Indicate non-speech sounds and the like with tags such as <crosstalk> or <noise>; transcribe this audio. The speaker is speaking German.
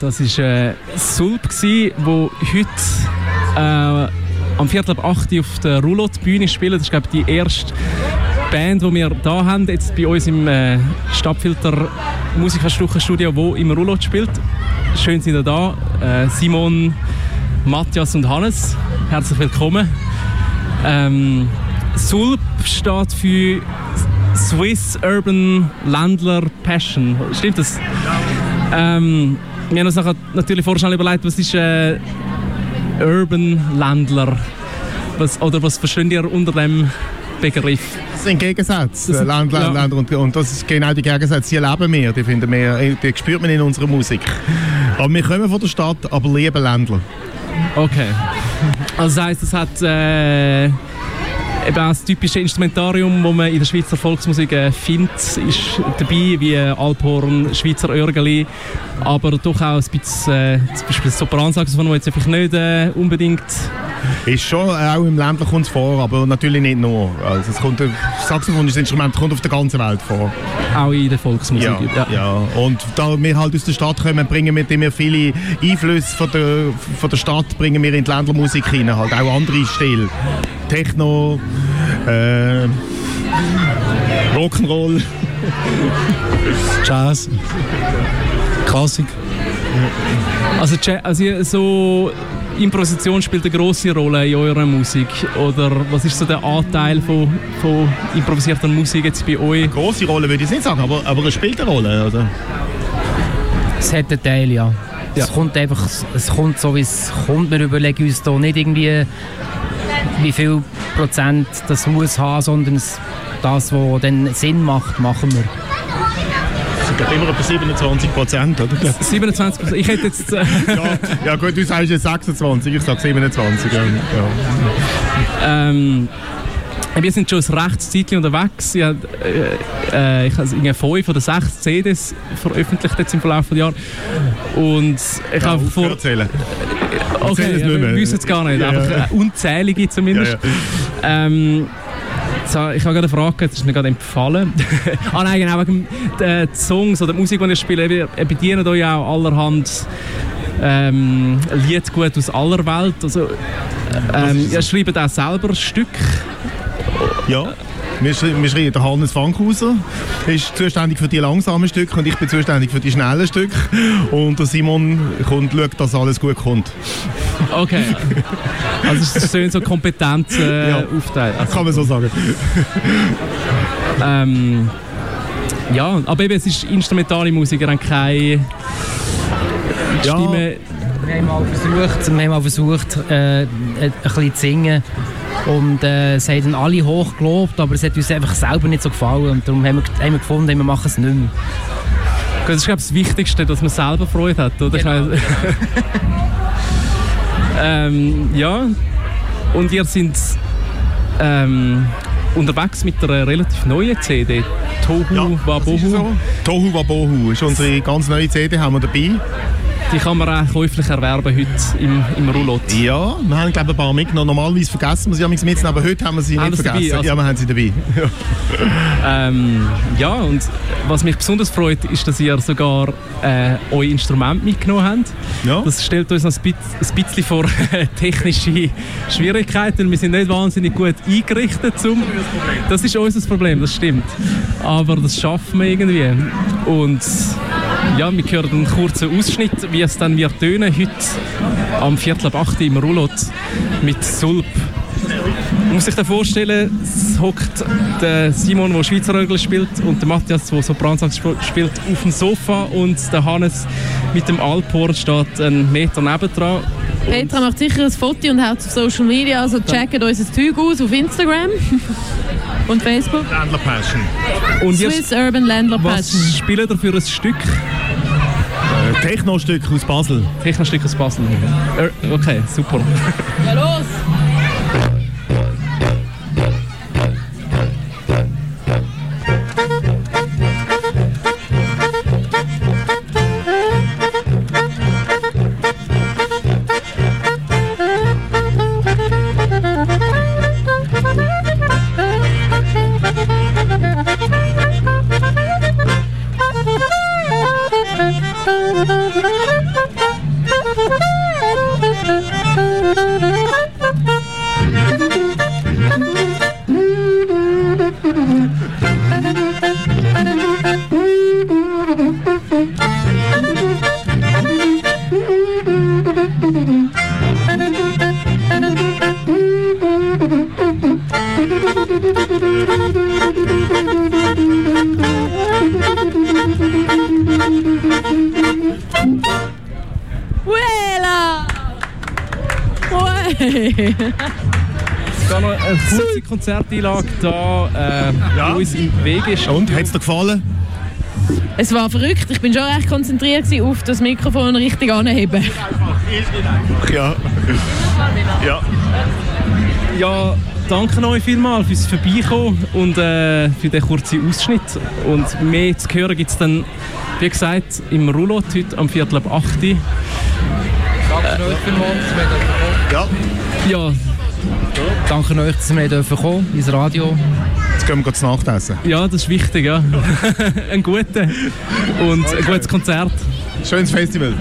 Das war äh, Sulp, der heute äh, am Viertel ab 8 Uhr auf der Roulotte-Bühne spielt. Das ist, glaube ich, die erste Band, die wir hier haben, jetzt bei uns im äh, Stadtfilter Musikverstuchenstudio, wo im Roulotte spielt. Schön sind ihr da. Äh, Simon, Matthias und Hannes, herzlich willkommen. Ähm, SULP steht für Swiss Urban Landler Passion. Stimmt das? Ähm, wir haben uns natürlich vorher schon überlegt, was ist äh, Urban Landler? Was, oder was versteht ihr unter dem Begriff? Das sind Gegensätze, Das- Land, Land, ja. Land und, und das ist genau die Gegensätze, die leben wir, die finden wir, die spürt man in unserer Musik. Aber wir kommen von der Stadt, aber lieben Ländler. Okay. Also das heisst, es hat äh, eben das typische Instrumentarium, das man in der Schweizer Volksmusik äh, findet, ist dabei, wie Alphorn, Schweizer Örgeli, aber doch auch ein bisschen, äh, zum Beispiel das Sopransaxophon, das jetzt einfach nicht äh, unbedingt... Ist schon, äh, auch im Ländler kommt es vor, aber natürlich nicht nur. Also es kommt, Saxophon ist ein Instrument, kommt auf der ganzen Welt vor. Auch in der Volksmusik. Ja, ja. Und da wir halt aus der Stadt kommen, bringen wir, wir viele Einflüsse von der, von der Stadt bringen wir in die Ländlermusik hinein. Halt auch andere Stile. Techno, äh, Rock'n'Roll. <laughs> Jazz, Klassik. Also, Ja- also so Improvisation spielt eine große Rolle in eurer Musik oder was ist so der Anteil von, von improvisierter Musik jetzt bei euch? Große Rolle würde ich nicht sagen, aber, aber es spielt eine Rolle. Oder? Es hat einen Teil, ja. Ja. Es kommt einfach, es kommt so wie es kommt. Wir überlegen uns da nicht irgendwie, wie viel Prozent das muss haben, sondern es, das, was dann Sinn macht, machen wir. Sind glaub, immer etwa 27 Prozent, oder? <laughs> 27 Ich hätte jetzt... Äh, <laughs> ja, ja gut, du sagst jetzt 26, ich sage 27. Ja. Ja. ähm, wir sind schon ein rechtes Zeitchen unterwegs. Ich habe äh, äh, ich habe fünf oder sechs CDs veröffentlicht jetzt im Verlauf des Jahres. Und ich habe vor... Aufhören zählen. Okay, Erzähl es ja, nicht wir wissen es gar nicht, Ja, einfach ja. äh, unzählige zumindest. Ja, Ähm, so, ich habe gerade eine Frage, jetzt ist mir gerade entfallen. <laughs> ah nein, genau, wegen den Songs oder der Musik, die ihr spielt. Wir bedienen euch auch allerhand ähm, Liedgut aus aller Welt. Also, ähm, ihr schreibt auch selber Stück. Ja. Wir, schrei wir schreiben der Hannes Fankhauser, ist zuständig für die langsamen Stücke und ich bin zuständig für die schnellen Stücke. Und der Simon kommt, schaut, dass alles gut kommt. Okay. Also es ist schön so kompetent äh, Ja. aufteilt. Also, Kann man so sagen. ähm, ja, aber eben, es ist instrumentale Musik, habt keine Ja. Stimme. Wir haben mal versucht, wir haben mal versucht äh, ein bisschen zu singen. Und äh, es haben dann alle hoch gelobt, aber es hat uns einfach selber nicht so gefallen. Und darum haben wir, haben wir gefunden, wir machen es nicht mehr. Das ist, glaube ich, das Wichtigste, dass man selber Freude hat, oder? Genau. <laughs> Ähm, ja. Und ihr seid ähm, unterwegs mit einer relativ neuen CD. Tohu ist Wabohu. so. Tohu Wabohu ist unsere ganz neue CD, haben wir dabei. Die kann man auch käuflich erwerben heute im, im Roulotte. Ja, wir haben glaube ein paar mitgenommen. Normalerweise vergessen wir sie manchmal mitzunehmen, aber heute haben wir sie Haben nicht vergessen. dabei, also- Ja, wir haben sie dabei. <laughs> Ähm, ja, und was mich besonders freut, ist, dass ihr sogar äh, euer Instrument mitgenommen habt. Ja. Das stellt uns noch ein bisschen, ein bisschen vor technische Schwierigkeiten. Wir sind nicht wahnsinnig gut eingerichtet. Zum das ist unser Problem, das stimmt. Aber das schaffen wir irgendwie. Und ja, wir hören einen kurzen Ausschnitt, wie es dann wird tönen heute am Viertel ab 8 Uhr im Roulotte mit Sulp. Man muss sich da vorstellen, es hockt der Simon, der Schweizer Rögel spielt, und der Matthias, der Sopransax sp- spielt, auf dem Sofa und der Hannes mit dem Alphorn steht einen Meter nebendran. Petra macht sicher ein Foto und haut es auf Social Media, also checkt unser Zeug aus auf Instagram <laughs> und Facebook. Ländler Passion. Und Swiss Urban Ländler was Passion. spielt ihr für ein Stück? Ein Techno-Stück aus Basel. Technostück aus Basel. Äh, Okay, super. Ja, los! Uela! Ué! da noch eine kurze Konzerteinlage da, äh, ja. uns im Weg ist. Und, hat es dir gefallen? Es war verrückt. Ich bin schon recht konzentriert auf das Mikrofon richtig anheben. Ja. Ja. Ja, danke euch vielmals fürs Vorbeikommen und äh, für den kurzen Ausschnitt. Und mehr zu hören gibt es dann, wie gesagt, im Roulotte heute am Viertel ab 8 Uhr. Danke euch vielmals, dass wir. Ja, Ja, Danke euch, dass wir kommen ins Radio. Gehen wir kurz Nachtessen. ja, das ist wichtig, ja. <laughs> ein guter und ein gutes Konzert. Schönes Festival.